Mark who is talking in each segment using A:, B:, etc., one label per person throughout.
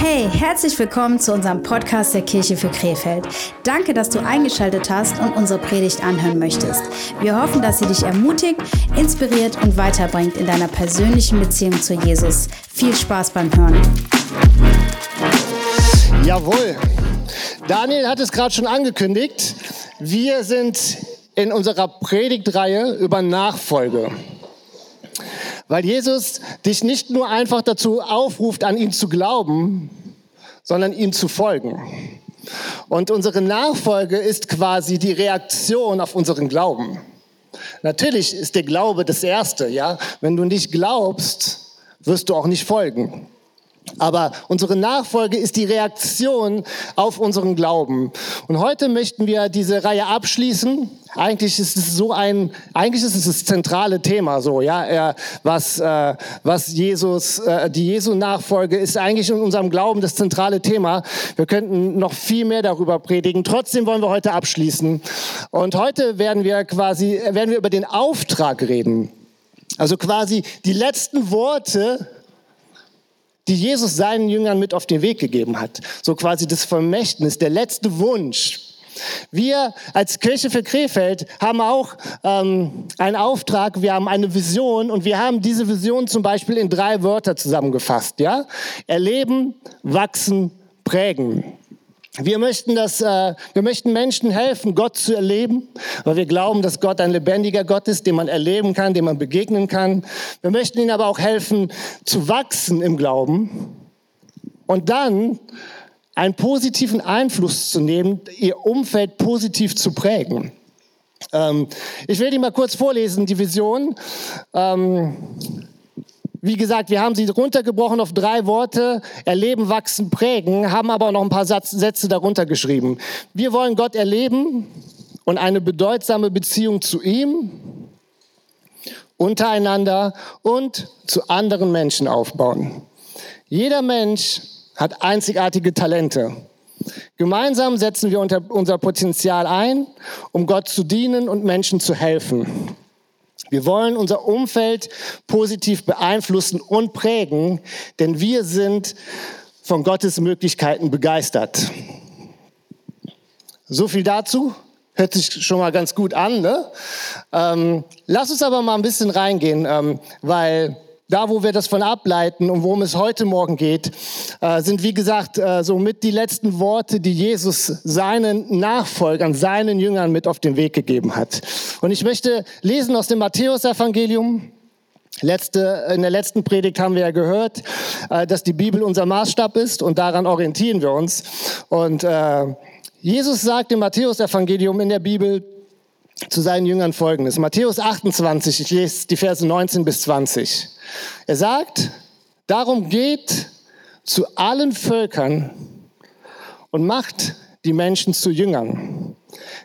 A: Hey, herzlich willkommen zu unserem Podcast der Kirche für Krefeld. Danke, dass du eingeschaltet hast und unsere Predigt anhören möchtest. Wir hoffen, dass sie dich ermutigt, inspiriert und weiterbringt in deiner persönlichen Beziehung zu Jesus. Viel Spaß beim Hören.
B: Jawohl. Daniel hat es gerade schon angekündigt. Wir sind in unserer Predigtreihe über Nachfolge. Weil Jesus dich nicht nur einfach dazu aufruft, an ihn zu glauben, sondern ihm zu folgen. Und unsere Nachfolge ist quasi die Reaktion auf unseren Glauben. Natürlich ist der Glaube das Erste, ja. Wenn du nicht glaubst, wirst du auch nicht folgen. Aber unsere Nachfolge ist die Reaktion auf unseren Glauben. Und heute möchten wir diese Reihe abschließen. Eigentlich ist es so ein, eigentlich ist es das zentrale Thema so, ja, was, äh, was Jesus, äh, die Jesu-Nachfolge ist eigentlich in unserem Glauben das zentrale Thema. Wir könnten noch viel mehr darüber predigen. Trotzdem wollen wir heute abschließen. Und heute werden wir quasi, werden wir über den Auftrag reden. Also quasi die letzten Worte die Jesus seinen Jüngern mit auf den Weg gegeben hat. So quasi das Vermächtnis, der letzte Wunsch. Wir als Kirche für Krefeld haben auch ähm, einen Auftrag, wir haben eine Vision und wir haben diese Vision zum Beispiel in drei Wörter zusammengefasst. Ja? Erleben, wachsen, prägen. Wir möchten, dass, äh, wir möchten Menschen helfen, Gott zu erleben, weil wir glauben, dass Gott ein lebendiger Gott ist, dem man erleben kann, dem man begegnen kann. Wir möchten ihnen aber auch helfen, zu wachsen im Glauben und dann einen positiven Einfluss zu nehmen, ihr Umfeld positiv zu prägen. Ähm, ich will die mal kurz vorlesen, die Vision. Ähm, wie gesagt, wir haben sie runtergebrochen auf drei Worte, erleben, wachsen, prägen, haben aber noch ein paar Satz, Sätze darunter geschrieben. Wir wollen Gott erleben und eine bedeutsame Beziehung zu ihm, untereinander und zu anderen Menschen aufbauen. Jeder Mensch hat einzigartige Talente. Gemeinsam setzen wir unser Potenzial ein, um Gott zu dienen und Menschen zu helfen. Wir wollen unser Umfeld positiv beeinflussen und prägen, denn wir sind von Gottes Möglichkeiten begeistert. So viel dazu. Hört sich schon mal ganz gut an. Ne? Ähm, lass uns aber mal ein bisschen reingehen, ähm, weil da, wo wir das von ableiten und worum es heute Morgen geht, äh, sind wie gesagt äh, so mit die letzten Worte, die Jesus seinen Nachfolgern, seinen Jüngern mit auf den Weg gegeben hat. Und ich möchte lesen aus dem Matthäusevangelium. Letzte, in der letzten Predigt haben wir ja gehört, äh, dass die Bibel unser Maßstab ist und daran orientieren wir uns. Und Jesus sagt im Matthäusevangelium in der Bibel, zu seinen Jüngern folgendes. Matthäus 28, ich lese die Verse 19 bis 20. Er sagt, darum geht zu allen Völkern und macht die Menschen zu Jüngern.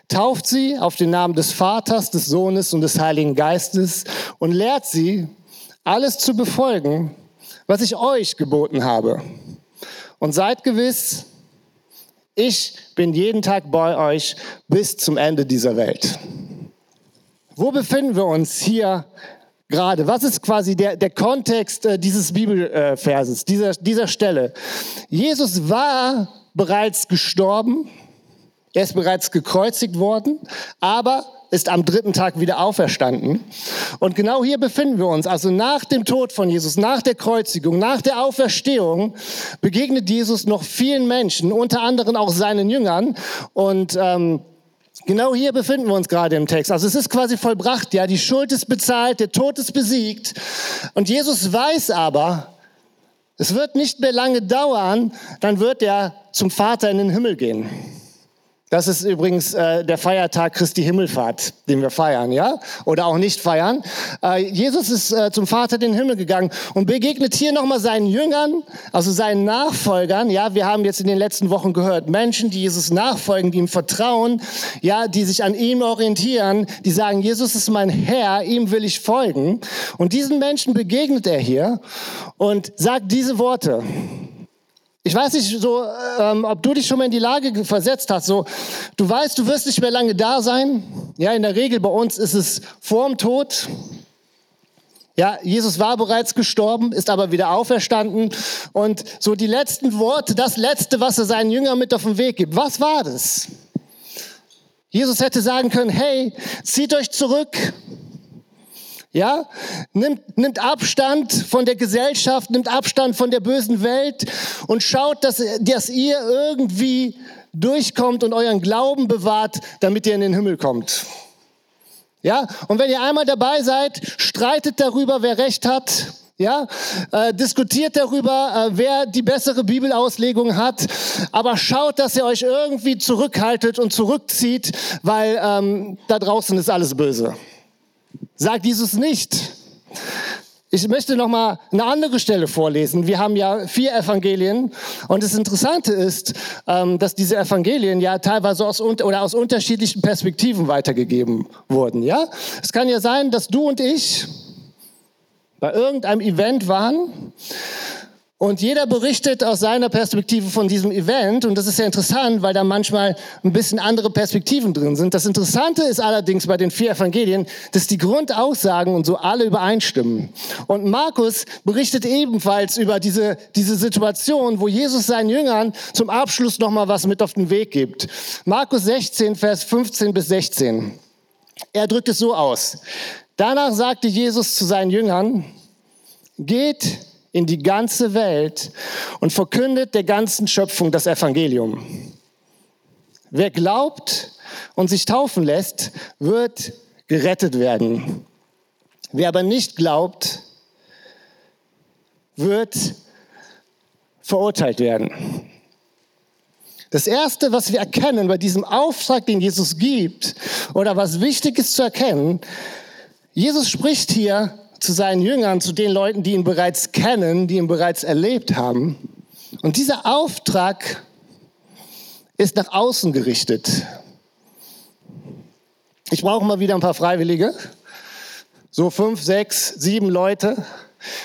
B: Tauft sie auf den Namen des Vaters, des Sohnes und des Heiligen Geistes und lehrt sie, alles zu befolgen, was ich euch geboten habe. Und seid gewiss, ich bin jeden Tag bei euch bis zum Ende dieser Welt. Wo befinden wir uns hier gerade? Was ist quasi der, der Kontext äh, dieses Bibelverses, dieser, dieser Stelle? Jesus war bereits gestorben, er ist bereits gekreuzigt worden, aber ist am dritten Tag wieder auferstanden. Und genau hier befinden wir uns. Also nach dem Tod von Jesus, nach der Kreuzigung, nach der Auferstehung begegnet Jesus noch vielen Menschen, unter anderem auch seinen Jüngern. Und ähm, Genau hier befinden wir uns gerade im Text. Also es ist quasi vollbracht, ja, die Schuld ist bezahlt, der Tod ist besiegt. Und Jesus weiß aber, es wird nicht mehr lange dauern, dann wird er zum Vater in den Himmel gehen. Das ist übrigens äh, der Feiertag Christi Himmelfahrt, den wir feiern, ja? Oder auch nicht feiern. Äh, Jesus ist äh, zum Vater in den Himmel gegangen und begegnet hier nochmal seinen Jüngern, also seinen Nachfolgern. Ja, wir haben jetzt in den letzten Wochen gehört, Menschen, die Jesus nachfolgen, die ihm vertrauen, ja, die sich an ihm orientieren, die sagen, Jesus ist mein Herr, ihm will ich folgen. Und diesen Menschen begegnet er hier und sagt diese Worte. Ich weiß nicht, so, ähm, ob du dich schon mal in die Lage versetzt hast. So, du weißt, du wirst nicht mehr lange da sein. Ja, in der Regel bei uns ist es vorm Tod Ja, Jesus war bereits gestorben, ist aber wieder auferstanden. Und so die letzten Worte, das letzte, was er seinen Jüngern mit auf den Weg gibt, was war das? Jesus hätte sagen können, hey, zieht euch zurück. Ja, nimmt, nimmt Abstand von der Gesellschaft, nimmt Abstand von der bösen Welt und schaut, dass, dass ihr irgendwie durchkommt und euren Glauben bewahrt, damit ihr in den Himmel kommt. Ja, und wenn ihr einmal dabei seid, streitet darüber, wer recht hat. Ja, äh, diskutiert darüber, äh, wer die bessere Bibelauslegung hat, aber schaut, dass ihr euch irgendwie zurückhaltet und zurückzieht, weil ähm, da draußen ist alles böse. Sagt Jesus nicht. Ich möchte noch mal eine andere Stelle vorlesen. Wir haben ja vier Evangelien und das Interessante ist, ähm, dass diese Evangelien ja teilweise aus oder aus unterschiedlichen Perspektiven weitergegeben wurden. Ja, es kann ja sein, dass du und ich bei irgendeinem Event waren und jeder berichtet aus seiner Perspektive von diesem Event. Und das ist ja interessant, weil da manchmal ein bisschen andere Perspektiven drin sind. Das Interessante ist allerdings bei den vier Evangelien, dass die Grundaussagen und so alle übereinstimmen. Und Markus berichtet ebenfalls über diese, diese Situation, wo Jesus seinen Jüngern zum Abschluss nochmal was mit auf den Weg gibt. Markus 16, Vers 15 bis 16. Er drückt es so aus. Danach sagte Jesus zu seinen Jüngern, geht in die ganze Welt und verkündet der ganzen Schöpfung das Evangelium. Wer glaubt und sich taufen lässt, wird gerettet werden. Wer aber nicht glaubt, wird verurteilt werden. Das Erste, was wir erkennen bei diesem Auftrag, den Jesus gibt, oder was wichtig ist zu erkennen, Jesus spricht hier zu seinen Jüngern, zu den Leuten, die ihn bereits kennen, die ihn bereits erlebt haben. Und dieser Auftrag ist nach außen gerichtet. Ich brauche mal wieder ein paar Freiwillige. So fünf, sechs, sieben Leute.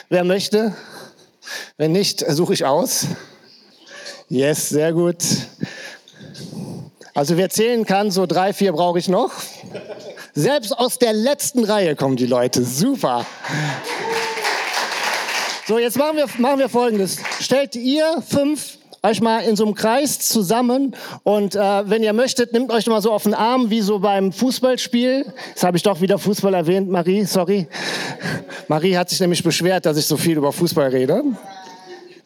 B: Wer möchte? Wenn nicht, suche ich aus. Yes, sehr gut. Also wer zählen kann, so drei, vier brauche ich noch. Selbst aus der letzten Reihe kommen die Leute. Super. So, jetzt machen wir, machen wir Folgendes. Stellt ihr fünf euch mal in so einem Kreis zusammen und äh, wenn ihr möchtet, nehmt euch mal so auf den Arm wie so beim Fußballspiel. Jetzt habe ich doch wieder Fußball erwähnt, Marie, sorry. Marie hat sich nämlich beschwert, dass ich so viel über Fußball rede.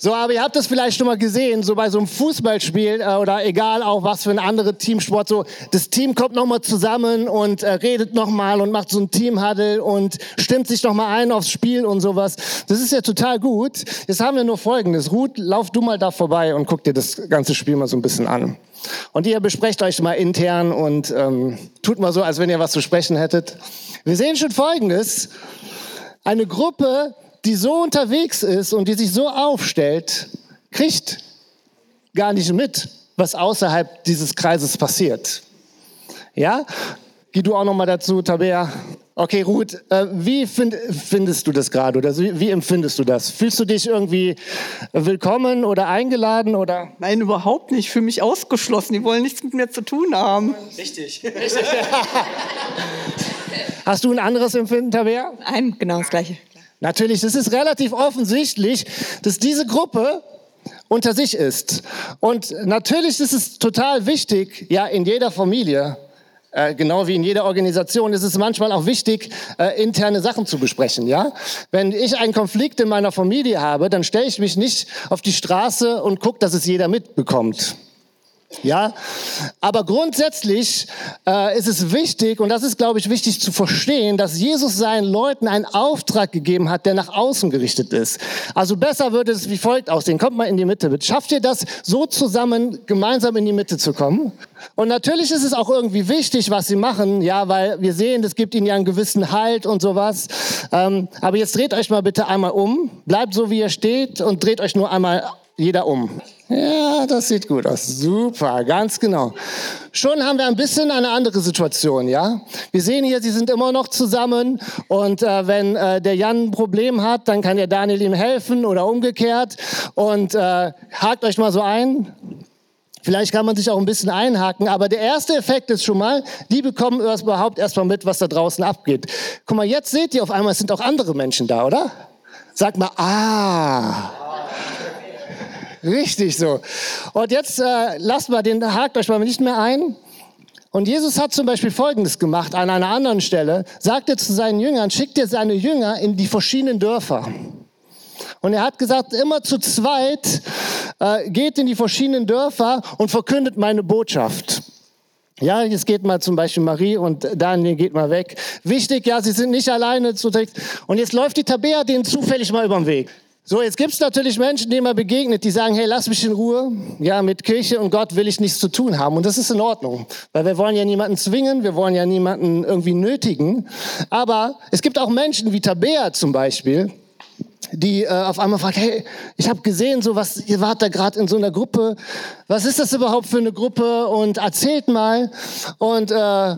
B: So, aber ihr habt das vielleicht schon mal gesehen, so bei so einem Fußballspiel äh, oder egal auch was für ein anderer Teamsport, so das Team kommt nochmal zusammen und äh, redet nochmal und macht so ein Teamhuddle und stimmt sich nochmal ein aufs Spiel und sowas. Das ist ja total gut. Jetzt haben wir nur Folgendes. Ruth, lauf du mal da vorbei und guck dir das ganze Spiel mal so ein bisschen an. Und ihr besprecht euch mal intern und ähm, tut mal so, als wenn ihr was zu sprechen hättet. Wir sehen schon Folgendes. Eine Gruppe die so unterwegs ist und die sich so aufstellt, kriegt gar nicht mit, was außerhalb dieses Kreises passiert. Ja? Geh du auch noch mal dazu, Tabea. Okay, Ruth, äh, wie find, findest du das gerade oder wie, wie, empfindest du das? Fühlst du dich irgendwie willkommen oder eingeladen oder?
C: Nein, überhaupt nicht. Ich fühle mich ausgeschlossen. Die wollen nichts mit mir zu tun haben.
B: Richtig. Richtig. Hast du ein anderes Empfinden, Tabea?
C: Nein, genau das Gleiche.
B: Natürlich, es ist relativ offensichtlich, dass diese Gruppe unter sich ist. Und natürlich ist es total wichtig, ja, in jeder Familie, äh, genau wie in jeder Organisation, ist es manchmal auch wichtig, äh, interne Sachen zu besprechen, ja. Wenn ich einen Konflikt in meiner Familie habe, dann stelle ich mich nicht auf die Straße und gucke, dass es jeder mitbekommt. Ja, aber grundsätzlich äh, ist es wichtig, und das ist, glaube ich, wichtig zu verstehen, dass Jesus seinen Leuten einen Auftrag gegeben hat, der nach außen gerichtet ist. Also besser würde es wie folgt aussehen. Kommt mal in die Mitte. Schafft ihr das, so zusammen gemeinsam in die Mitte zu kommen? Und natürlich ist es auch irgendwie wichtig, was sie machen, ja, weil wir sehen, das gibt ihnen ja einen gewissen Halt und sowas. Ähm, aber jetzt dreht euch mal bitte einmal um, bleibt so, wie ihr steht und dreht euch nur einmal jeder um. Ja, das sieht gut aus. Super, ganz genau. Schon haben wir ein bisschen eine andere Situation, ja. Wir sehen hier, sie sind immer noch zusammen und äh, wenn äh, der Jan ein Problem hat, dann kann der Daniel ihm helfen oder umgekehrt und äh, hakt euch mal so ein. Vielleicht kann man sich auch ein bisschen einhaken, aber der erste Effekt ist schon mal, die bekommen überhaupt erstmal mit, was da draußen abgeht. Guck mal, jetzt seht ihr auf einmal, es sind auch andere Menschen da, oder? Sag mal, ah. Richtig so. Und jetzt äh, lasst mal den, hakt euch mal nicht mehr ein. Und Jesus hat zum Beispiel Folgendes gemacht an einer anderen Stelle. Sagt er zu seinen Jüngern, schickt er seine Jünger in die verschiedenen Dörfer. Und er hat gesagt, immer zu zweit äh, geht in die verschiedenen Dörfer und verkündet meine Botschaft. Ja, jetzt geht mal zum Beispiel Marie und Daniel geht mal weg. Wichtig, ja, sie sind nicht alleine Und jetzt läuft die Tabea denen zufällig mal über den Weg. So, jetzt gibt es natürlich Menschen, denen man begegnet, die sagen, hey, lass mich in Ruhe. Ja, mit Kirche und Gott will ich nichts zu tun haben. Und das ist in Ordnung, weil wir wollen ja niemanden zwingen, wir wollen ja niemanden irgendwie nötigen. Aber es gibt auch Menschen wie Tabea zum Beispiel, die äh, auf einmal fragt, hey, ich habe gesehen, so was, ihr wart da gerade in so einer Gruppe. Was ist das überhaupt für eine Gruppe? Und erzählt mal. Und äh,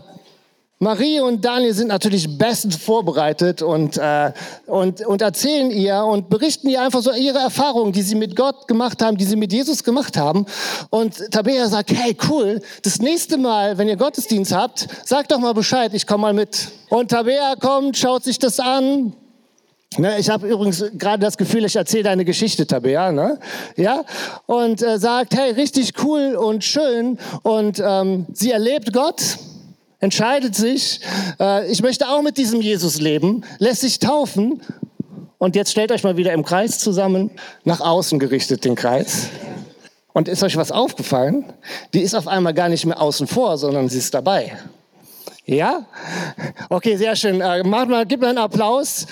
B: Marie und Daniel sind natürlich bestens vorbereitet und, äh, und, und erzählen ihr und berichten ihr einfach so ihre Erfahrungen, die sie mit Gott gemacht haben, die sie mit Jesus gemacht haben. Und Tabea sagt, hey, cool, das nächste Mal, wenn ihr Gottesdienst habt, sagt doch mal Bescheid, ich komme mal mit. Und Tabea kommt, schaut sich das an, Ne, ich habe übrigens gerade das Gefühl, ich erzähle deine Geschichte, Tabea, ne? ja, und äh, sagt, hey, richtig cool und schön und ähm, sie erlebt Gott, entscheidet sich, äh, ich möchte auch mit diesem Jesus leben, lässt sich taufen und jetzt stellt euch mal wieder im Kreis zusammen, nach außen gerichtet den Kreis. Und ist euch was aufgefallen? Die ist auf einmal gar nicht mehr außen vor, sondern sie ist dabei. Ja? Okay, sehr schön. Äh, macht mal, gib mal einen Applaus.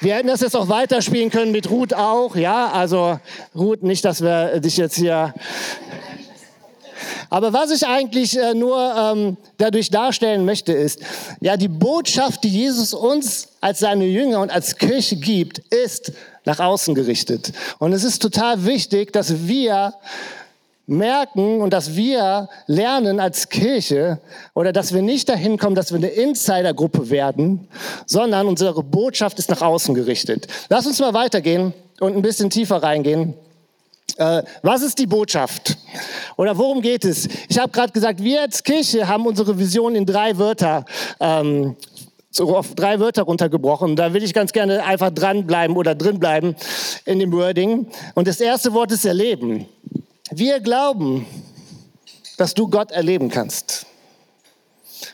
B: Wir hätten das jetzt auch weiterspielen können mit Ruth auch, ja. Also Ruth, nicht, dass wir dich jetzt hier aber was ich eigentlich äh, nur ähm, dadurch darstellen möchte, ist, ja, die Botschaft, die Jesus uns als seine Jünger und als Kirche gibt, ist nach außen gerichtet. Und es ist total wichtig, dass wir merken und dass wir lernen als Kirche oder dass wir nicht dahin kommen, dass wir eine Insidergruppe werden, sondern unsere Botschaft ist nach außen gerichtet. Lass uns mal weitergehen und ein bisschen tiefer reingehen. Äh, was ist die Botschaft? Oder worum geht es? Ich habe gerade gesagt, wir als Kirche haben unsere Vision in drei Wörter ähm, so auf drei Wörter runtergebrochen. Da will ich ganz gerne einfach dranbleiben oder drinbleiben in dem Wording. Und das erste Wort ist erleben. Wir glauben, dass du Gott erleben kannst.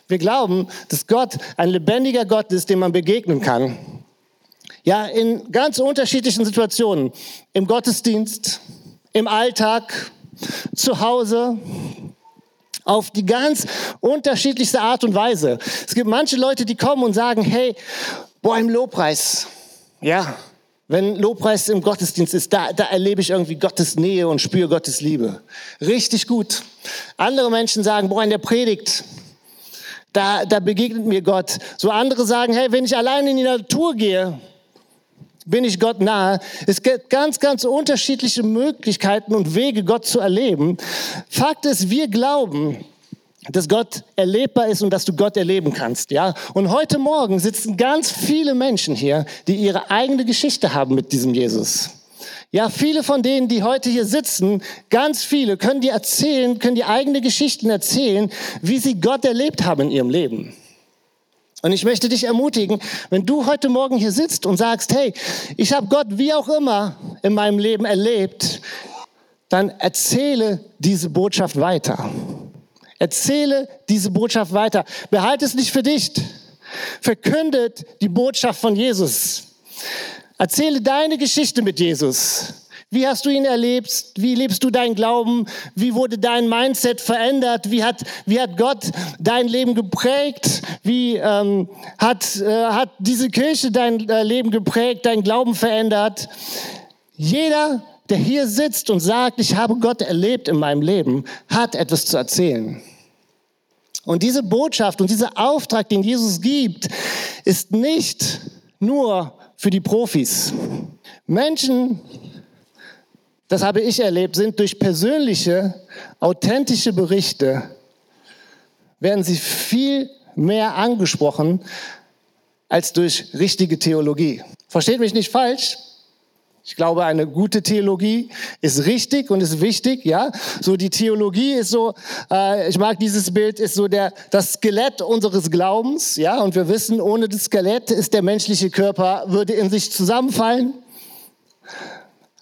B: Wir glauben, dass Gott ein lebendiger Gott ist, dem man begegnen kann. Ja, in ganz unterschiedlichen Situationen. Im Gottesdienst, im Alltag, zu Hause, auf die ganz unterschiedlichste Art und Weise. Es gibt manche Leute, die kommen und sagen, hey, boah, im Lobpreis, ja, wenn Lobpreis im Gottesdienst ist, da, da erlebe ich irgendwie Gottes Nähe und spüre Gottes Liebe. Richtig gut. Andere Menschen sagen, boah, in der Predigt, da, da begegnet mir Gott. So andere sagen, hey, wenn ich allein in die Natur gehe, bin ich Gott nahe. Es gibt ganz, ganz unterschiedliche Möglichkeiten und Wege, Gott zu erleben. Fakt ist, wir glauben, dass Gott erlebbar ist und dass du Gott erleben kannst, ja. Und heute Morgen sitzen ganz viele Menschen hier, die ihre eigene Geschichte haben mit diesem Jesus. Ja, viele von denen, die heute hier sitzen, ganz viele, können dir erzählen, können die eigene Geschichten erzählen, wie sie Gott erlebt haben in ihrem Leben. Und ich möchte dich ermutigen, wenn du heute Morgen hier sitzt und sagst, hey, ich habe Gott wie auch immer in meinem Leben erlebt, dann erzähle diese Botschaft weiter. Erzähle diese Botschaft weiter. Behalte es nicht für dich. Verkündet die Botschaft von Jesus. Erzähle deine Geschichte mit Jesus. Wie hast du ihn erlebt? Wie lebst du deinen Glauben? Wie wurde dein Mindset verändert? Wie hat, wie hat Gott dein Leben geprägt? Wie ähm, hat, äh, hat diese Kirche dein äh, Leben geprägt, dein Glauben verändert? Jeder, der hier sitzt und sagt, ich habe Gott erlebt in meinem Leben, hat etwas zu erzählen. Und diese Botschaft und dieser Auftrag, den Jesus gibt, ist nicht nur für die Profis. Menschen, das habe ich erlebt, sind durch persönliche, authentische Berichte, werden sie viel mehr angesprochen als durch richtige Theologie. Versteht mich nicht falsch. Ich glaube, eine gute Theologie ist richtig und ist wichtig, ja. So die Theologie ist so, äh, ich mag dieses Bild, ist so der das Skelett unseres Glaubens, ja. Und wir wissen, ohne das Skelett ist der menschliche Körper würde in sich zusammenfallen.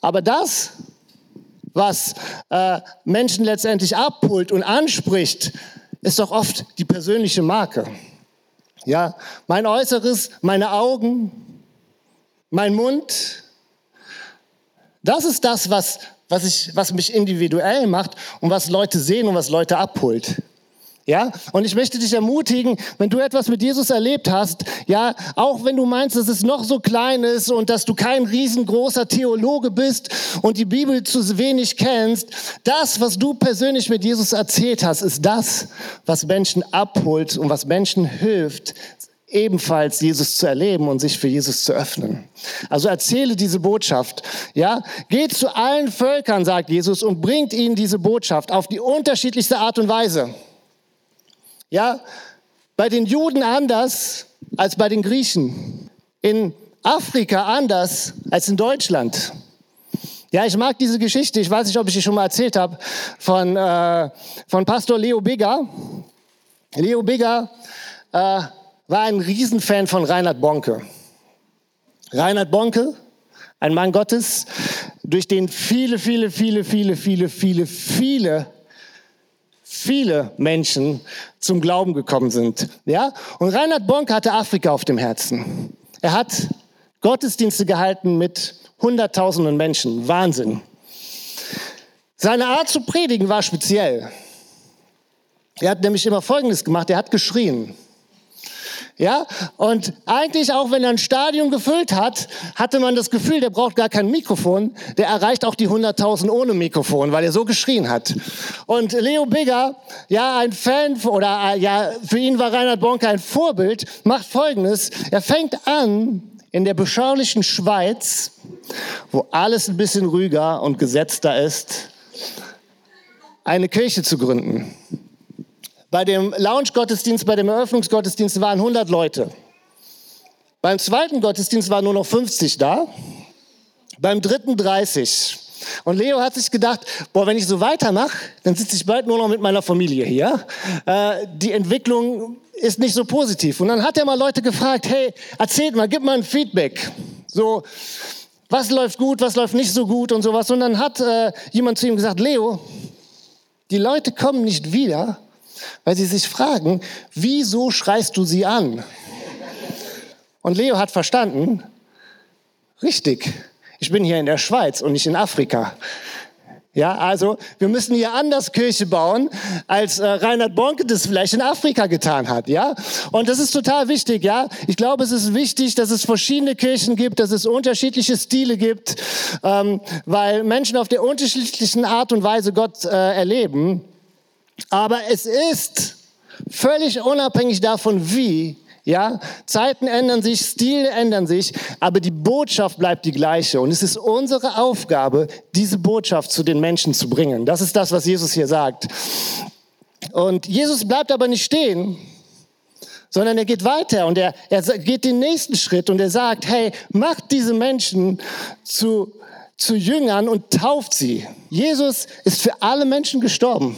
B: Aber das, was äh, Menschen letztendlich abholt und anspricht, ist doch oft die persönliche Marke. Ja, mein Äußeres, meine Augen, mein Mund, das ist das, was, was, ich, was mich individuell macht und was Leute sehen und was Leute abholt. Ja, und ich möchte dich ermutigen, wenn du etwas mit Jesus erlebt hast, ja, auch wenn du meinst, dass es noch so klein ist und dass du kein riesengroßer Theologe bist und die Bibel zu wenig kennst, das, was du persönlich mit Jesus erzählt hast, ist das, was Menschen abholt und was Menschen hilft, ebenfalls Jesus zu erleben und sich für Jesus zu öffnen. Also erzähle diese Botschaft. Ja, geht zu allen Völkern, sagt Jesus, und bringt ihnen diese Botschaft auf die unterschiedlichste Art und Weise. Ja, bei den Juden anders als bei den Griechen. In Afrika anders als in Deutschland. Ja, ich mag diese Geschichte. Ich weiß nicht, ob ich die schon mal erzählt habe von, äh, von Pastor Leo Bigger. Leo Bigger äh, war ein Riesenfan von Reinhard Bonke. Reinhard Bonke, ein Mann Gottes, durch den viele, viele, viele, viele, viele, viele, viele, viele Menschen zum Glauben gekommen sind. Ja? Und Reinhard Bonke hatte Afrika auf dem Herzen. Er hat Gottesdienste gehalten mit Hunderttausenden Menschen. Wahnsinn. Seine Art zu predigen war speziell. Er hat nämlich immer Folgendes gemacht. Er hat geschrien. Ja, und eigentlich auch wenn er ein Stadion gefüllt hat, hatte man das Gefühl, der braucht gar kein Mikrofon, der erreicht auch die 100.000 ohne Mikrofon, weil er so geschrien hat. Und Leo Bigger, ja, ein Fan oder äh, ja, für ihn war Reinhard Bonke ein Vorbild, macht Folgendes, er fängt an in der beschaulichen Schweiz, wo alles ein bisschen ruhiger und gesetzter ist, eine Kirche zu gründen. Bei dem Lounge-Gottesdienst, bei dem Eröffnungsgottesdienst waren 100 Leute. Beim zweiten Gottesdienst waren nur noch 50 da. Beim dritten 30. Und Leo hat sich gedacht, boah, wenn ich so weitermache, dann sitze ich bald nur noch mit meiner Familie hier. Äh, die Entwicklung ist nicht so positiv. Und dann hat er mal Leute gefragt, hey, erzählt mal, gib mal ein Feedback. So, was läuft gut, was läuft nicht so gut und sowas. Und dann hat äh, jemand zu ihm gesagt, Leo, die Leute kommen nicht wieder, weil sie sich fragen, wieso schreist du sie an? Und Leo hat verstanden, richtig, ich bin hier in der Schweiz und nicht in Afrika. Ja, also wir müssen hier anders Kirche bauen, als äh, Reinhard Bonke das vielleicht in Afrika getan hat. Ja, und das ist total wichtig. Ja, ich glaube, es ist wichtig, dass es verschiedene Kirchen gibt, dass es unterschiedliche Stile gibt, ähm, weil Menschen auf der unterschiedlichen Art und Weise Gott äh, erleben. Aber es ist völlig unabhängig davon, wie. Ja, Zeiten ändern sich, Stile ändern sich, aber die Botschaft bleibt die gleiche. Und es ist unsere Aufgabe, diese Botschaft zu den Menschen zu bringen. Das ist das, was Jesus hier sagt. Und Jesus bleibt aber nicht stehen, sondern er geht weiter und er, er geht den nächsten Schritt und er sagt, hey, macht diese Menschen zu, zu Jüngern und tauft sie. Jesus ist für alle Menschen gestorben.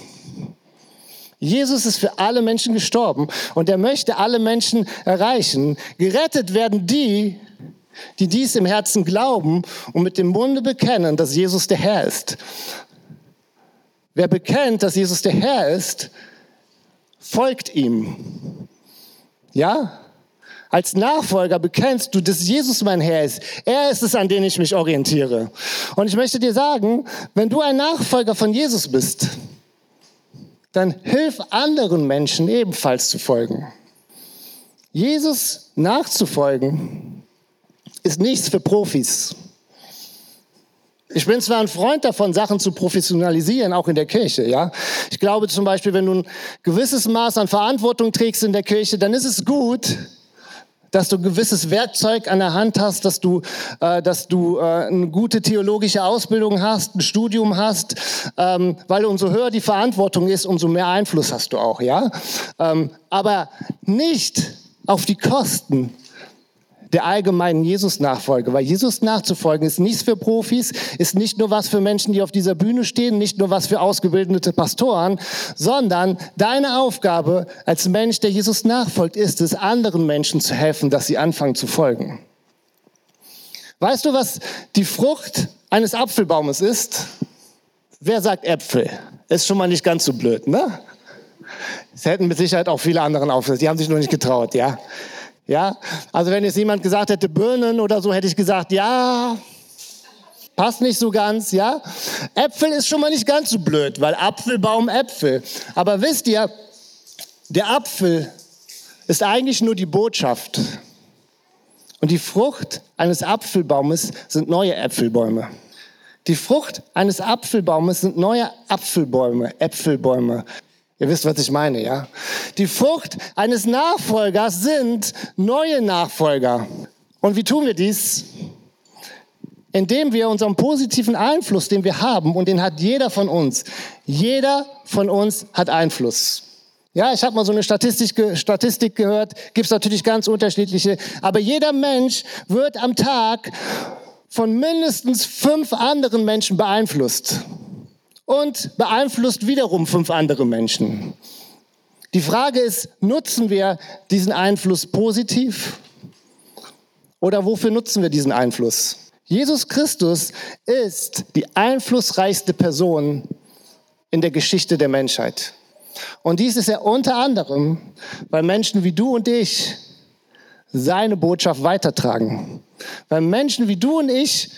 B: Jesus ist für alle Menschen gestorben und er möchte alle Menschen erreichen. Gerettet werden die, die dies im Herzen glauben und mit dem Munde bekennen, dass Jesus der Herr ist. Wer bekennt, dass Jesus der Herr ist, folgt ihm. Ja? Als Nachfolger bekennst du, dass Jesus mein Herr ist. Er ist es, an den ich mich orientiere. Und ich möchte dir sagen, wenn du ein Nachfolger von Jesus bist, dann hilf anderen Menschen ebenfalls zu folgen. Jesus nachzufolgen ist nichts für Profis. Ich bin zwar ein Freund davon, Sachen zu professionalisieren, auch in der Kirche, ja. Ich glaube zum Beispiel, wenn du ein gewisses Maß an Verantwortung trägst in der Kirche, dann ist es gut, dass du ein gewisses Werkzeug an der Hand hast, dass du, äh, dass du äh, eine gute theologische Ausbildung hast, ein Studium hast, ähm, weil umso höher die Verantwortung ist, umso mehr Einfluss hast du auch, ja. Ähm, aber nicht auf die Kosten der allgemeinen Jesus-Nachfolge. Weil Jesus nachzufolgen ist nichts für Profis, ist nicht nur was für Menschen, die auf dieser Bühne stehen, nicht nur was für ausgebildete Pastoren, sondern deine Aufgabe als Mensch, der Jesus nachfolgt, ist es, anderen Menschen zu helfen, dass sie anfangen zu folgen. Weißt du, was die Frucht eines Apfelbaumes ist? Wer sagt Äpfel? Ist schon mal nicht ganz so blöd, ne? Es hätten mit Sicherheit auch viele anderen aufgesetzt. Die haben sich nur nicht getraut, ja? Ja, also wenn jetzt jemand gesagt hätte Birnen oder so, hätte ich gesagt, ja, passt nicht so ganz, ja. Äpfel ist schon mal nicht ganz so blöd, weil Apfelbaum Äpfel. Aber wisst ihr, der Apfel ist eigentlich nur die Botschaft. Und die Frucht eines Apfelbaumes sind neue Äpfelbäume. Die Frucht eines Apfelbaumes sind neue Apfelbäume, Äpfelbäume. Ihr wisst, was ich meine, ja? Die Frucht eines Nachfolgers sind neue Nachfolger. Und wie tun wir dies? Indem wir unseren positiven Einfluss, den wir haben, und den hat jeder von uns, jeder von uns hat Einfluss. Ja, ich habe mal so eine Statistik, Statistik gehört, gibt es natürlich ganz unterschiedliche, aber jeder Mensch wird am Tag von mindestens fünf anderen Menschen beeinflusst und beeinflusst wiederum fünf andere Menschen. Die Frage ist, nutzen wir diesen Einfluss positiv oder wofür nutzen wir diesen Einfluss? Jesus Christus ist die einflussreichste Person in der Geschichte der Menschheit. Und dies ist er unter anderem, weil Menschen wie du und ich seine Botschaft weitertragen. Weil Menschen wie du und ich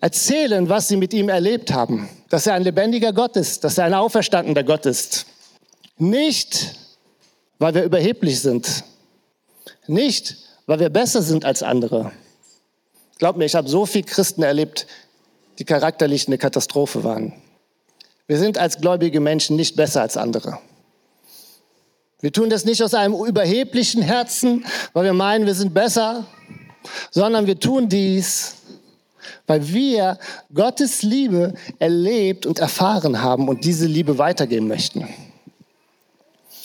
B: erzählen, was sie mit ihm erlebt haben. Dass er ein lebendiger Gott ist, dass er ein auferstandener Gott ist. Nicht, weil wir überheblich sind. Nicht, weil wir besser sind als andere. Glaub mir, ich habe so viele Christen erlebt, die charakterlich eine Katastrophe waren. Wir sind als gläubige Menschen nicht besser als andere. Wir tun das nicht aus einem überheblichen Herzen, weil wir meinen, wir sind besser, sondern wir tun dies, weil wir Gottes Liebe erlebt und erfahren haben und diese Liebe weitergeben möchten.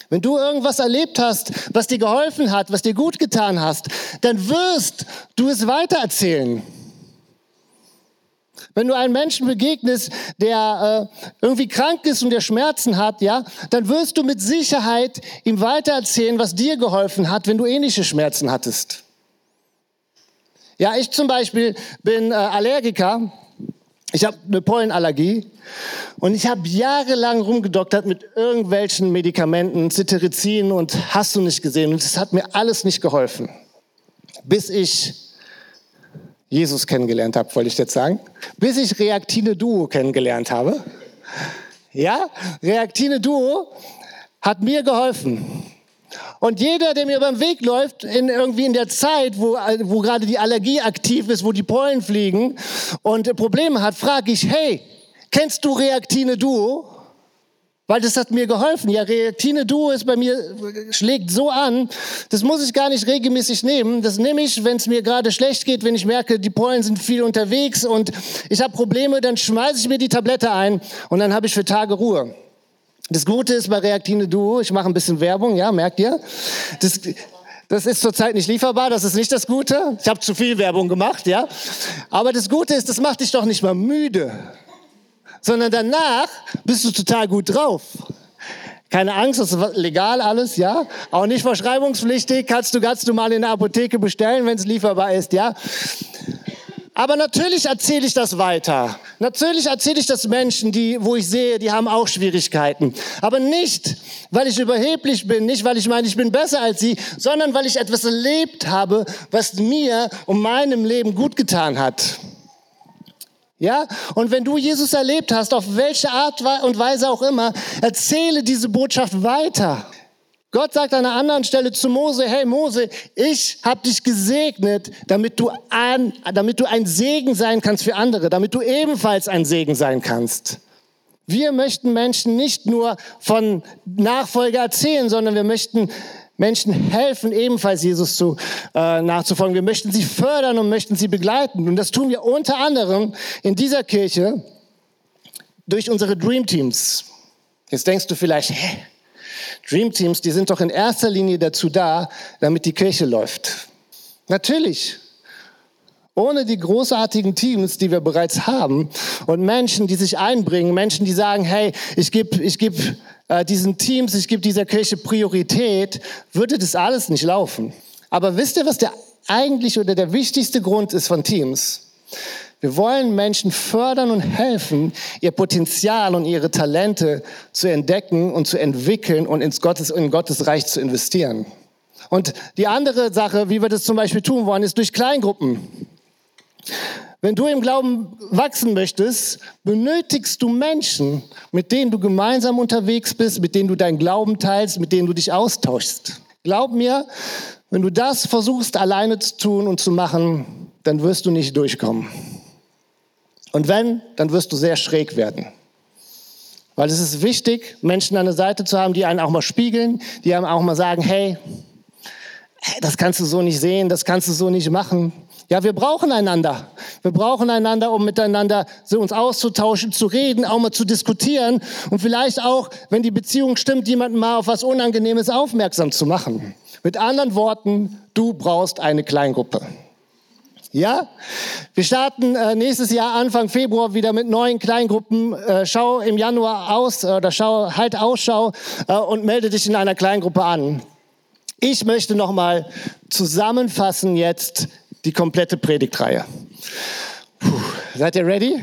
B: Wenn du irgendwas erlebt hast, was dir geholfen hat, was dir gut getan hast, dann wirst du es weitererzählen. Wenn du einem Menschen begegnest, der äh, irgendwie krank ist und der Schmerzen hat, ja, dann wirst du mit Sicherheit ihm weitererzählen, was dir geholfen hat, wenn du ähnliche Schmerzen hattest. Ja, ich zum Beispiel bin äh, Allergiker. Ich habe eine Pollenallergie und ich habe jahrelang rumgedoktert mit irgendwelchen Medikamenten, Cetirizin und hast du nicht gesehen und es hat mir alles nicht geholfen, bis ich Jesus kennengelernt habe, wollte ich jetzt sagen, bis ich Reaktine Duo kennengelernt habe. Ja, Reaktine Duo hat mir geholfen. Und jeder, der mir über den Weg läuft, in, irgendwie in der Zeit, wo, wo gerade die Allergie aktiv ist, wo die Pollen fliegen und Probleme hat, frage ich, hey, kennst du Reaktine Duo? Weil das hat mir geholfen. Ja, Reaktine Duo ist bei mir, schlägt so an, das muss ich gar nicht regelmäßig nehmen. Das nehme ich, wenn es mir gerade schlecht geht, wenn ich merke, die Pollen sind viel unterwegs und ich habe Probleme, dann schmeiße ich mir die Tablette ein und dann habe ich für Tage Ruhe. Das Gute ist bei Reaktine Duo, ich mache ein bisschen Werbung, ja, merkt ihr? Das, das ist zurzeit nicht lieferbar, das ist nicht das Gute. Ich habe zu viel Werbung gemacht, ja. Aber das Gute ist, das macht dich doch nicht mal müde, sondern danach bist du total gut drauf. Keine Angst, das ist legal alles, ja. Auch nicht verschreibungspflichtig, kannst du, kannst du mal in der Apotheke bestellen, wenn es lieferbar ist, ja. Aber natürlich erzähle ich das weiter. Natürlich erzähle ich das Menschen, die, wo ich sehe, die haben auch Schwierigkeiten. Aber nicht, weil ich überheblich bin, nicht, weil ich meine, ich bin besser als sie, sondern weil ich etwas erlebt habe, was mir und meinem Leben gut getan hat. Ja? Und wenn du Jesus erlebt hast, auf welche Art und Weise auch immer, erzähle diese Botschaft weiter. Gott sagt an einer anderen Stelle zu Mose, hey Mose, ich habe dich gesegnet, damit du, ein, damit du ein Segen sein kannst für andere, damit du ebenfalls ein Segen sein kannst. Wir möchten Menschen nicht nur von Nachfolge erzählen, sondern wir möchten Menschen helfen, ebenfalls Jesus zu, äh, nachzufolgen. Wir möchten sie fördern und möchten sie begleiten. Und das tun wir unter anderem in dieser Kirche durch unsere Dream Teams. Jetzt denkst du vielleicht, hä, Dream Teams, die sind doch in erster Linie dazu da, damit die Kirche läuft. Natürlich Ohne die großartigen Teams, die wir bereits haben und Menschen, die sich einbringen, Menschen, die sagen, hey, ich gebe ich geb, äh, diesen Teams, ich gebe dieser Kirche Priorität, würde das alles nicht laufen. Aber wisst ihr, was der eigentliche oder der wichtigste Grund ist von Teams? Wir wollen Menschen fördern und helfen, ihr Potenzial und ihre Talente zu entdecken und zu entwickeln und ins Gottes, in Gottes Reich zu investieren. Und die andere Sache, wie wir das zum Beispiel tun wollen, ist durch Kleingruppen. Wenn du im Glauben wachsen möchtest, benötigst du Menschen, mit denen du gemeinsam unterwegs bist, mit denen du deinen Glauben teilst, mit denen du dich austauschst. Glaub mir, wenn du das versuchst alleine zu tun und zu machen, dann wirst du nicht durchkommen. Und wenn, dann wirst du sehr schräg werden. Weil es ist wichtig, Menschen an der Seite zu haben, die einen auch mal spiegeln, die einem auch mal sagen, hey, das kannst du so nicht sehen, das kannst du so nicht machen. Ja, wir brauchen einander. Wir brauchen einander, um miteinander uns auszutauschen, zu reden, auch mal zu diskutieren und vielleicht auch, wenn die Beziehung stimmt, jemanden mal auf was Unangenehmes aufmerksam zu machen. Mit anderen Worten, du brauchst eine Kleingruppe. Ja? Wir starten äh, nächstes Jahr Anfang Februar wieder mit neuen Kleingruppen. Äh, schau im Januar aus äh, oder schau halt Ausschau äh, und melde dich in einer Kleingruppe an. Ich möchte noch mal zusammenfassen jetzt die komplette Predigtreihe. Puh, seid ihr ready?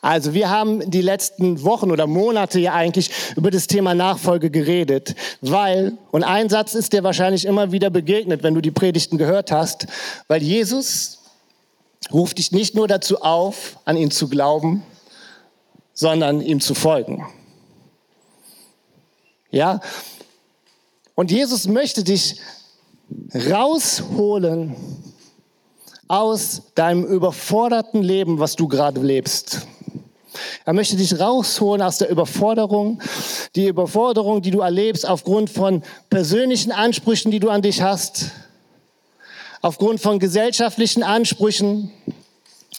B: Also wir haben die letzten Wochen oder Monate ja eigentlich über das Thema Nachfolge geredet, weil, und ein Satz ist dir wahrscheinlich immer wieder begegnet, wenn du die Predigten gehört hast, weil Jesus ruft dich nicht nur dazu auf, an ihn zu glauben, sondern ihm zu folgen. Ja? Und Jesus möchte dich rausholen aus deinem überforderten Leben, was du gerade lebst. Er möchte dich rausholen aus der Überforderung, die Überforderung, die du erlebst aufgrund von persönlichen Ansprüchen, die du an dich hast, aufgrund von gesellschaftlichen Ansprüchen,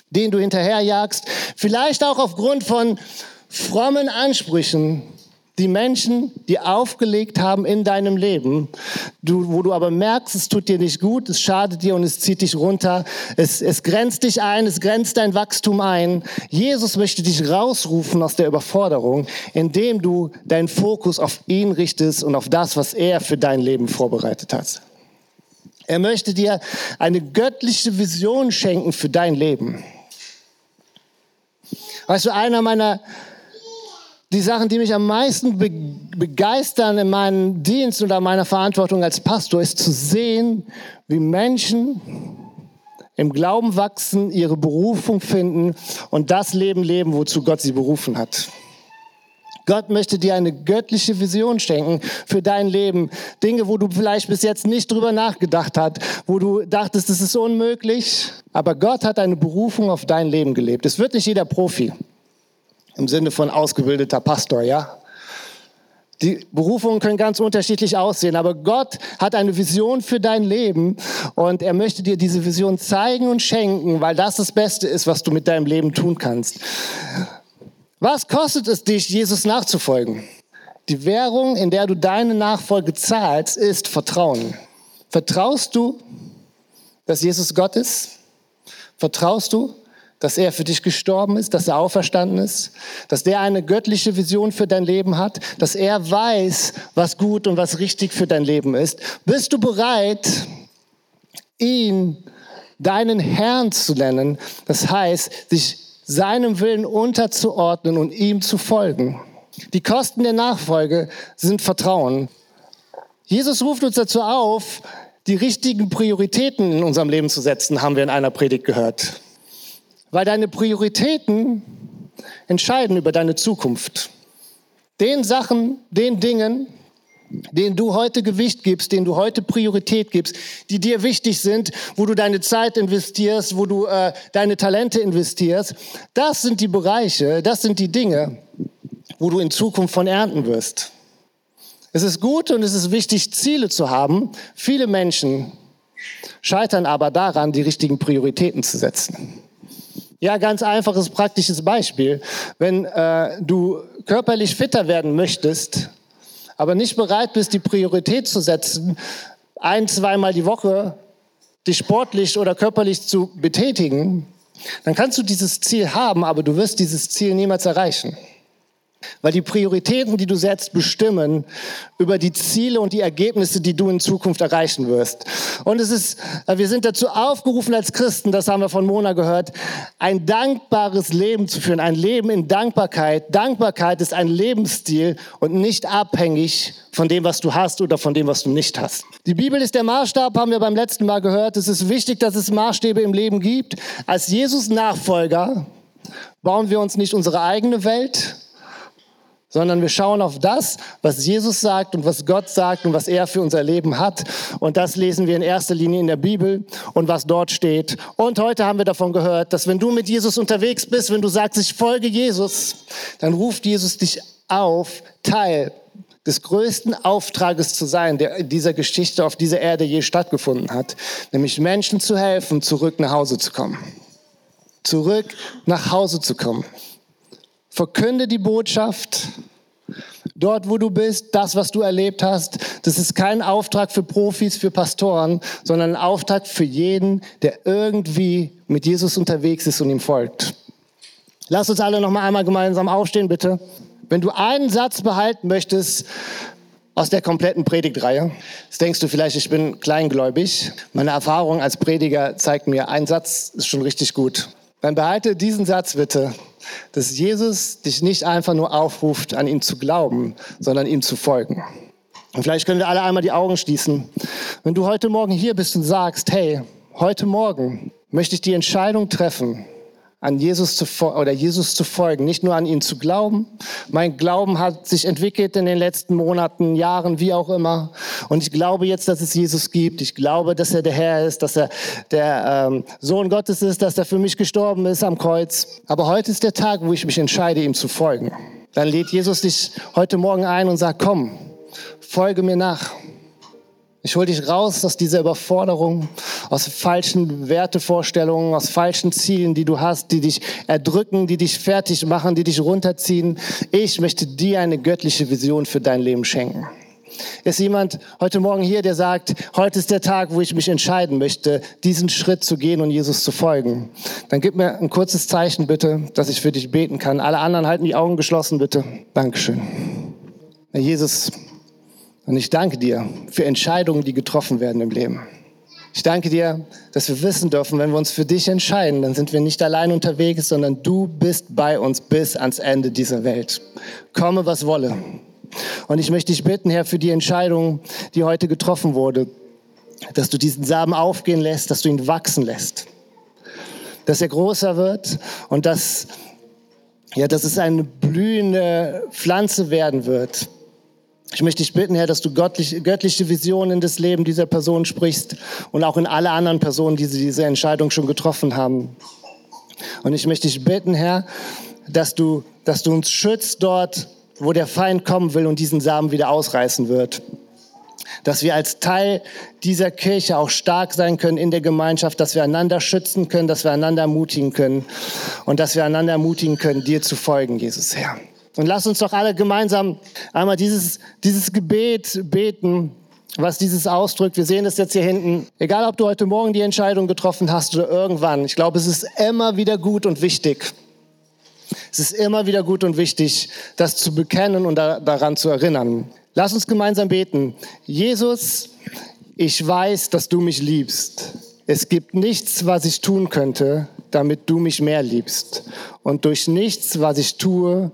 B: denen du hinterherjagst, vielleicht auch aufgrund von frommen Ansprüchen, die Menschen, die aufgelegt haben in deinem Leben, du, wo du aber merkst, es tut dir nicht gut, es schadet dir und es zieht dich runter, es, es grenzt dich ein, es grenzt dein Wachstum ein. Jesus möchte dich rausrufen aus der Überforderung, indem du deinen Fokus auf ihn richtest und auf das, was er für dein Leben vorbereitet hat. Er möchte dir eine göttliche Vision schenken für dein Leben. Weißt du, einer meiner die Sachen, die mich am meisten begeistern in meinem Dienst oder meiner Verantwortung als Pastor, ist zu sehen, wie Menschen im Glauben wachsen, ihre Berufung finden und das Leben leben, wozu Gott sie berufen hat. Gott möchte dir eine göttliche Vision schenken für dein Leben. Dinge, wo du vielleicht bis jetzt nicht drüber nachgedacht hast, wo du dachtest, das ist unmöglich. Aber Gott hat eine Berufung auf dein Leben gelebt. Es wird nicht jeder Profi im Sinne von ausgebildeter Pastor, ja. Die Berufungen können ganz unterschiedlich aussehen, aber Gott hat eine Vision für dein Leben und er möchte dir diese Vision zeigen und schenken, weil das das Beste ist, was du mit deinem Leben tun kannst. Was kostet es dich, Jesus nachzufolgen? Die Währung, in der du deine Nachfolge zahlst, ist Vertrauen. Vertraust du, dass Jesus Gott ist? Vertraust du, dass er für dich gestorben ist, dass er auferstanden ist, dass der eine göttliche Vision für dein Leben hat, dass er weiß, was gut und was richtig für dein Leben ist. Bist du bereit, ihn deinen Herrn zu nennen? Das heißt, sich seinem Willen unterzuordnen und ihm zu folgen. Die Kosten der Nachfolge sind Vertrauen. Jesus ruft uns dazu auf, die richtigen Prioritäten in unserem Leben zu setzen, haben wir in einer Predigt gehört. Weil deine Prioritäten entscheiden über deine Zukunft. Den Sachen, den Dingen, denen du heute Gewicht gibst, denen du heute Priorität gibst, die dir wichtig sind, wo du deine Zeit investierst, wo du äh, deine Talente investierst, das sind die Bereiche, das sind die Dinge, wo du in Zukunft von ernten wirst. Es ist gut und es ist wichtig, Ziele zu haben. Viele Menschen scheitern aber daran, die richtigen Prioritäten zu setzen. Ja, ganz einfaches, praktisches Beispiel. Wenn äh, du körperlich fitter werden möchtest, aber nicht bereit bist, die Priorität zu setzen, ein, zweimal die Woche dich sportlich oder körperlich zu betätigen, dann kannst du dieses Ziel haben, aber du wirst dieses Ziel niemals erreichen. Weil die Prioritäten, die du setzt, bestimmen über die Ziele und die Ergebnisse, die du in Zukunft erreichen wirst. Und es ist, äh, wir sind dazu aufgerufen als Christen, das haben wir von Mona gehört, ein dankbares Leben zu führen, ein Leben in Dankbarkeit. Dankbarkeit ist ein Lebensstil und nicht abhängig von dem, was du hast oder von dem, was du nicht hast. Die Bibel ist der Maßstab, haben wir beim letzten Mal gehört. Es ist wichtig, dass es Maßstäbe im Leben gibt. Als Jesus Nachfolger bauen wir uns nicht unsere eigene Welt, sondern wir schauen auf das, was Jesus sagt und was Gott sagt und was er für unser Leben hat. Und das lesen wir in erster Linie in der Bibel und was dort steht. Und heute haben wir davon gehört, dass wenn du mit Jesus unterwegs bist, wenn du sagst, ich folge Jesus, dann ruft Jesus dich auf, Teil des größten Auftrages zu sein, der in dieser Geschichte auf dieser Erde je stattgefunden hat, nämlich Menschen zu helfen, zurück nach Hause zu kommen. Zurück nach Hause zu kommen. Verkünde die Botschaft. Dort, wo du bist, das, was du erlebt hast, das ist kein Auftrag für Profis, für Pastoren, sondern ein Auftrag für jeden, der irgendwie mit Jesus unterwegs ist und ihm folgt. Lass uns alle noch mal einmal gemeinsam aufstehen, bitte. Wenn du einen Satz behalten möchtest aus der kompletten Predigtreihe, jetzt denkst du vielleicht, ich bin kleingläubig. Meine Erfahrung als Prediger zeigt mir, ein Satz ist schon richtig gut. Dann behalte diesen Satz bitte dass Jesus dich nicht einfach nur aufruft, an ihn zu glauben, sondern ihm zu folgen. Und vielleicht können wir alle einmal die Augen schließen. Wenn du heute Morgen hier bist und sagst, hey, heute Morgen möchte ich die Entscheidung treffen, an Jesus zu, oder Jesus zu folgen, nicht nur an ihn zu glauben. Mein Glauben hat sich entwickelt in den letzten Monaten, Jahren, wie auch immer. Und ich glaube jetzt, dass es Jesus gibt. Ich glaube, dass er der Herr ist, dass er der ähm, Sohn Gottes ist, dass er für mich gestorben ist am Kreuz. Aber heute ist der Tag, wo ich mich entscheide, ihm zu folgen. Dann lädt Jesus dich heute Morgen ein und sagt, komm, folge mir nach. Ich hole dich raus aus dieser Überforderung, aus falschen Wertevorstellungen, aus falschen Zielen, die du hast, die dich erdrücken, die dich fertig machen, die dich runterziehen. Ich möchte dir eine göttliche Vision für dein Leben schenken. Ist jemand heute Morgen hier, der sagt, heute ist der Tag, wo ich mich entscheiden möchte, diesen Schritt zu gehen und Jesus zu folgen? Dann gib mir ein kurzes Zeichen bitte, dass ich für dich beten kann. Alle anderen halten die Augen geschlossen bitte. Dankeschön. Jesus, und ich danke dir für Entscheidungen, die getroffen werden im Leben. Ich danke dir, dass wir wissen dürfen, wenn wir uns für dich entscheiden, dann sind wir nicht allein unterwegs, sondern du bist bei uns bis ans Ende dieser Welt. Komme, was wolle. Und ich möchte dich bitten, Herr, für die Entscheidung, die heute getroffen wurde, dass du diesen Samen aufgehen lässt, dass du ihn wachsen lässt, dass er größer wird und dass, ja, dass es eine blühende Pflanze werden wird, ich möchte dich bitten, Herr, dass du göttliche, Visionen in das Leben dieser Person sprichst und auch in alle anderen Personen, die diese Entscheidung schon getroffen haben. Und ich möchte dich bitten, Herr, dass du, dass du uns schützt dort, wo der Feind kommen will und diesen Samen wieder ausreißen wird. Dass wir als Teil dieser Kirche auch stark sein können in der Gemeinschaft, dass wir einander schützen können, dass wir einander ermutigen können und dass wir einander ermutigen können, dir zu folgen, Jesus Herr. Und lass uns doch alle gemeinsam einmal dieses, dieses Gebet beten, was dieses ausdrückt. Wir sehen es jetzt hier hinten. Egal, ob du heute Morgen die Entscheidung getroffen hast oder irgendwann. Ich glaube, es ist immer wieder gut und wichtig. Es ist immer wieder gut und wichtig, das zu bekennen und da, daran zu erinnern. Lass uns gemeinsam beten. Jesus, ich weiß, dass du mich liebst. Es gibt nichts, was ich tun könnte, damit du mich mehr liebst. Und durch nichts, was ich tue,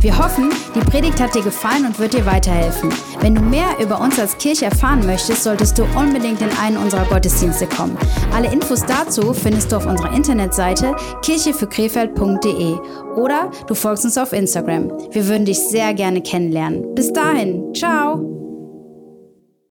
A: Wir hoffen, die Predigt hat dir gefallen und wird dir weiterhelfen. Wenn du mehr über uns als Kirche erfahren möchtest, solltest du unbedingt in einen unserer Gottesdienste kommen. Alle Infos dazu findest du auf unserer Internetseite kirchefürkrefeld.de oder du folgst uns auf Instagram. Wir würden dich sehr gerne kennenlernen. Bis dahin, ciao!